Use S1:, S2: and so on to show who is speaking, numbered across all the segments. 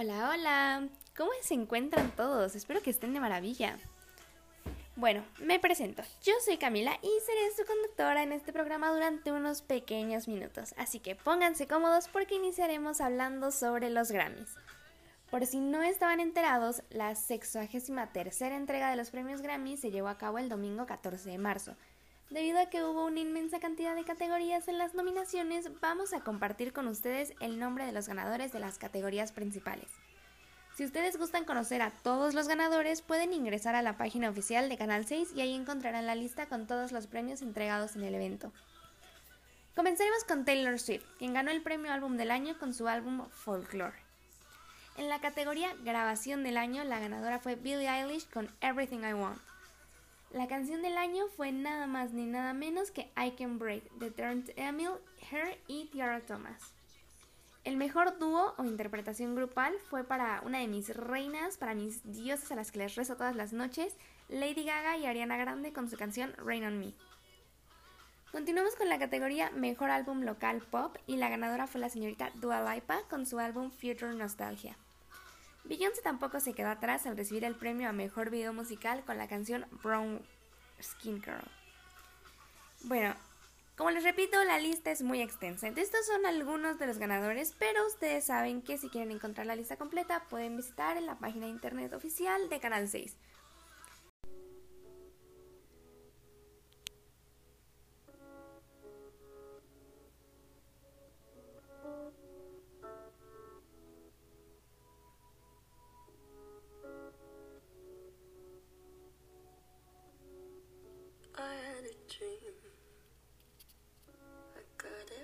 S1: Hola, hola. ¿Cómo se encuentran todos? Espero que estén de maravilla. Bueno, me presento. Yo soy Camila y seré su conductora en este programa durante unos pequeños minutos. Así que pónganse cómodos porque iniciaremos hablando sobre los Grammys. Por si no estaban enterados, la 63 entrega de los premios Grammy se llevó a cabo el domingo 14 de marzo. Debido a que hubo una inmensa cantidad de categorías en las nominaciones, vamos a compartir con ustedes el nombre de los ganadores de las categorías principales. Si ustedes gustan conocer a todos los ganadores, pueden ingresar a la página oficial de Canal 6 y ahí encontrarán la lista con todos los premios entregados en el evento. Comenzaremos con Taylor Swift, quien ganó el premio álbum del año con su álbum Folklore. En la categoría Grabación del año, la ganadora fue Billie Eilish con Everything I Want. La canción del año fue nada más ni nada menos que I Can Breathe de Trent Emil, Her y Tiara Thomas. El mejor dúo o interpretación grupal fue para una de mis reinas, para mis dioses a las que les rezo todas las noches, Lady Gaga y Ariana Grande con su canción Rain on Me. Continuamos con la categoría Mejor Álbum Local Pop y la ganadora fue la señorita Dua Lipa con su álbum Future Nostalgia. Beyoncé tampoco se quedó atrás al recibir el premio a Mejor Video Musical con la canción Brown Skin Girl. Bueno, como les repito, la lista es muy extensa. Estos son algunos de los ganadores, pero ustedes saben que si quieren encontrar la lista completa pueden visitar en la página de internet oficial de Canal 6.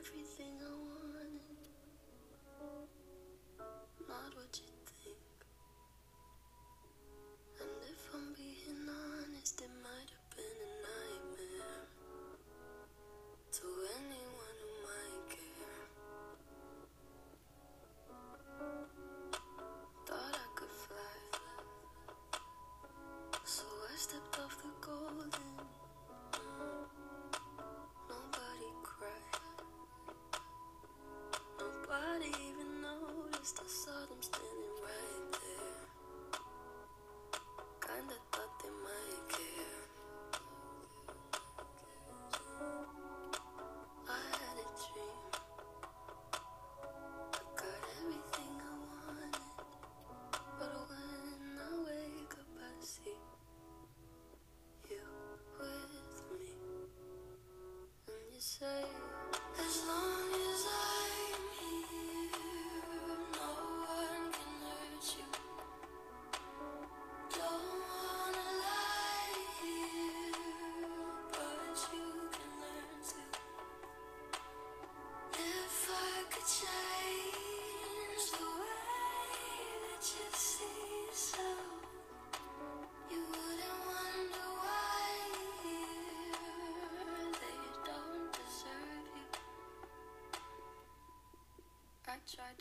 S2: everything I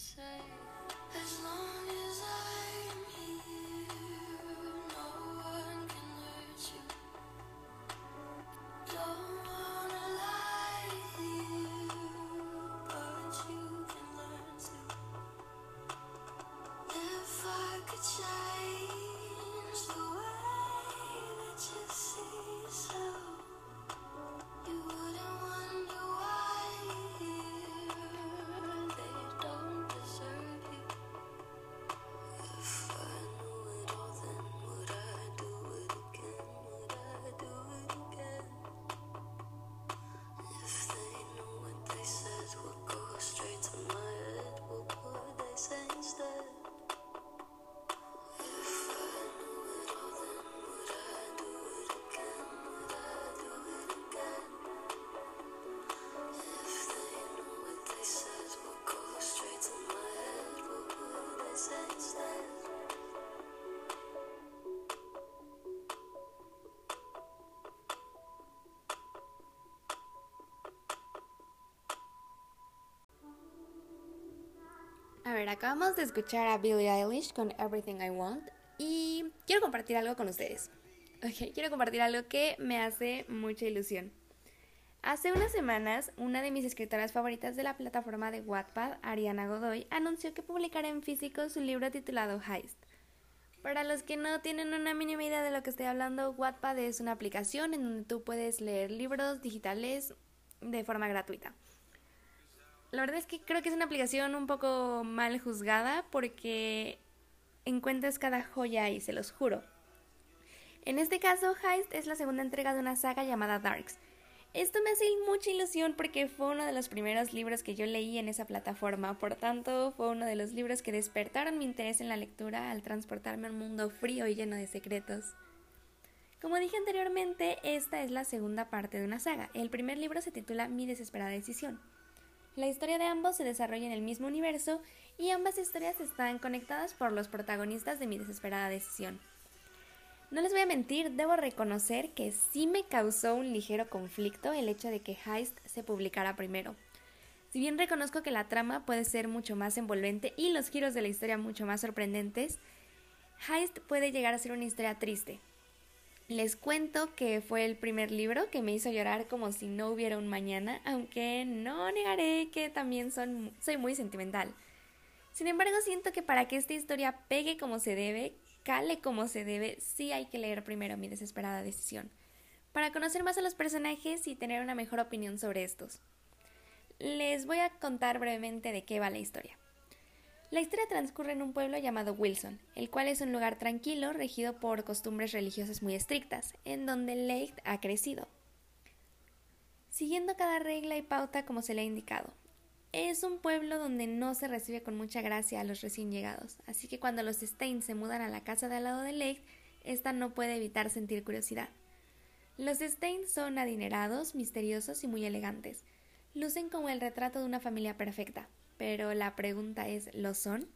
S2: say, as long as I'm here, no one can hurt you. Don't wanna lie here, but you can learn to. If I could change the way that you see yourself, you wouldn't wonder
S1: Acabamos de escuchar a Billie Eilish con Everything I Want y quiero compartir algo con ustedes. Ok, quiero compartir algo que me hace mucha ilusión. Hace unas semanas, una de mis escritoras favoritas de la plataforma de Wattpad, Ariana Godoy, anunció que publicará en físico su libro titulado Heist. Para los que no tienen una mínima idea de lo que estoy hablando, Wattpad es una aplicación en donde tú puedes leer libros digitales de forma gratuita. La verdad es que creo que es una aplicación un poco mal juzgada porque encuentras cada joya ahí, se los juro. En este caso, Heist es la segunda entrega de una saga llamada Darks. Esto me hace mucha ilusión porque fue uno de los primeros libros que yo leí en esa plataforma, por tanto fue uno de los libros que despertaron mi interés en la lectura al transportarme a un mundo frío y lleno de secretos. Como dije anteriormente, esta es la segunda parte de una saga. El primer libro se titula Mi desesperada decisión. La historia de ambos se desarrolla en el mismo universo y ambas historias están conectadas por los protagonistas de mi desesperada decisión. No les voy a mentir, debo reconocer que sí me causó un ligero conflicto el hecho de que Heist se publicara primero. Si bien reconozco que la trama puede ser mucho más envolvente y los giros de la historia mucho más sorprendentes, Heist puede llegar a ser una historia triste, les cuento que fue el primer libro que me hizo llorar como si no hubiera un mañana, aunque no negaré que también soy muy sentimental. Sin embargo, siento que para que esta historia pegue como se debe, cale como se debe, sí hay que leer primero mi desesperada decisión, para conocer más a los personajes y tener una mejor opinión sobre estos. Les voy a contar brevemente de qué va la historia. La historia transcurre en un pueblo llamado Wilson, el cual es un lugar tranquilo regido por costumbres religiosas muy estrictas, en donde Leigh ha crecido. Siguiendo cada regla y pauta como se le ha indicado. Es un pueblo donde no se recibe con mucha gracia a los recién llegados, así que cuando los Stein se mudan a la casa de al lado de Leigh, esta no puede evitar sentir curiosidad. Los Stein son adinerados, misteriosos y muy elegantes. Lucen como el retrato de una familia perfecta, pero la pregunta es, ¿lo son?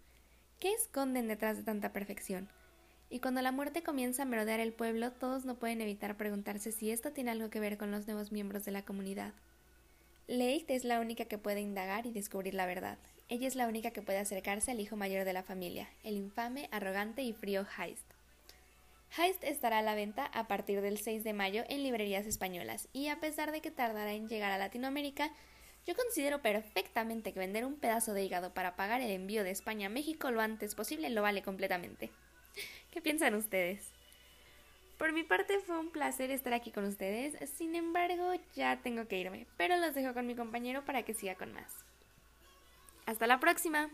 S1: ¿Qué esconden detrás de tanta perfección? Y cuando la muerte comienza a merodear el pueblo, todos no pueden evitar preguntarse si esto tiene algo que ver con los nuevos miembros de la comunidad. Leigh es la única que puede indagar y descubrir la verdad. Ella es la única que puede acercarse al hijo mayor de la familia, el infame, arrogante y frío Heist. Heist estará a la venta a partir del 6 de mayo en librerías españolas y a pesar de que tardará en llegar a Latinoamérica, yo considero perfectamente que vender un pedazo de hígado para pagar el envío de España a México lo antes posible lo vale completamente. ¿Qué piensan ustedes? Por mi parte fue un placer estar aquí con ustedes, sin embargo ya tengo que irme, pero los dejo con mi compañero para que siga con más. Hasta la próxima.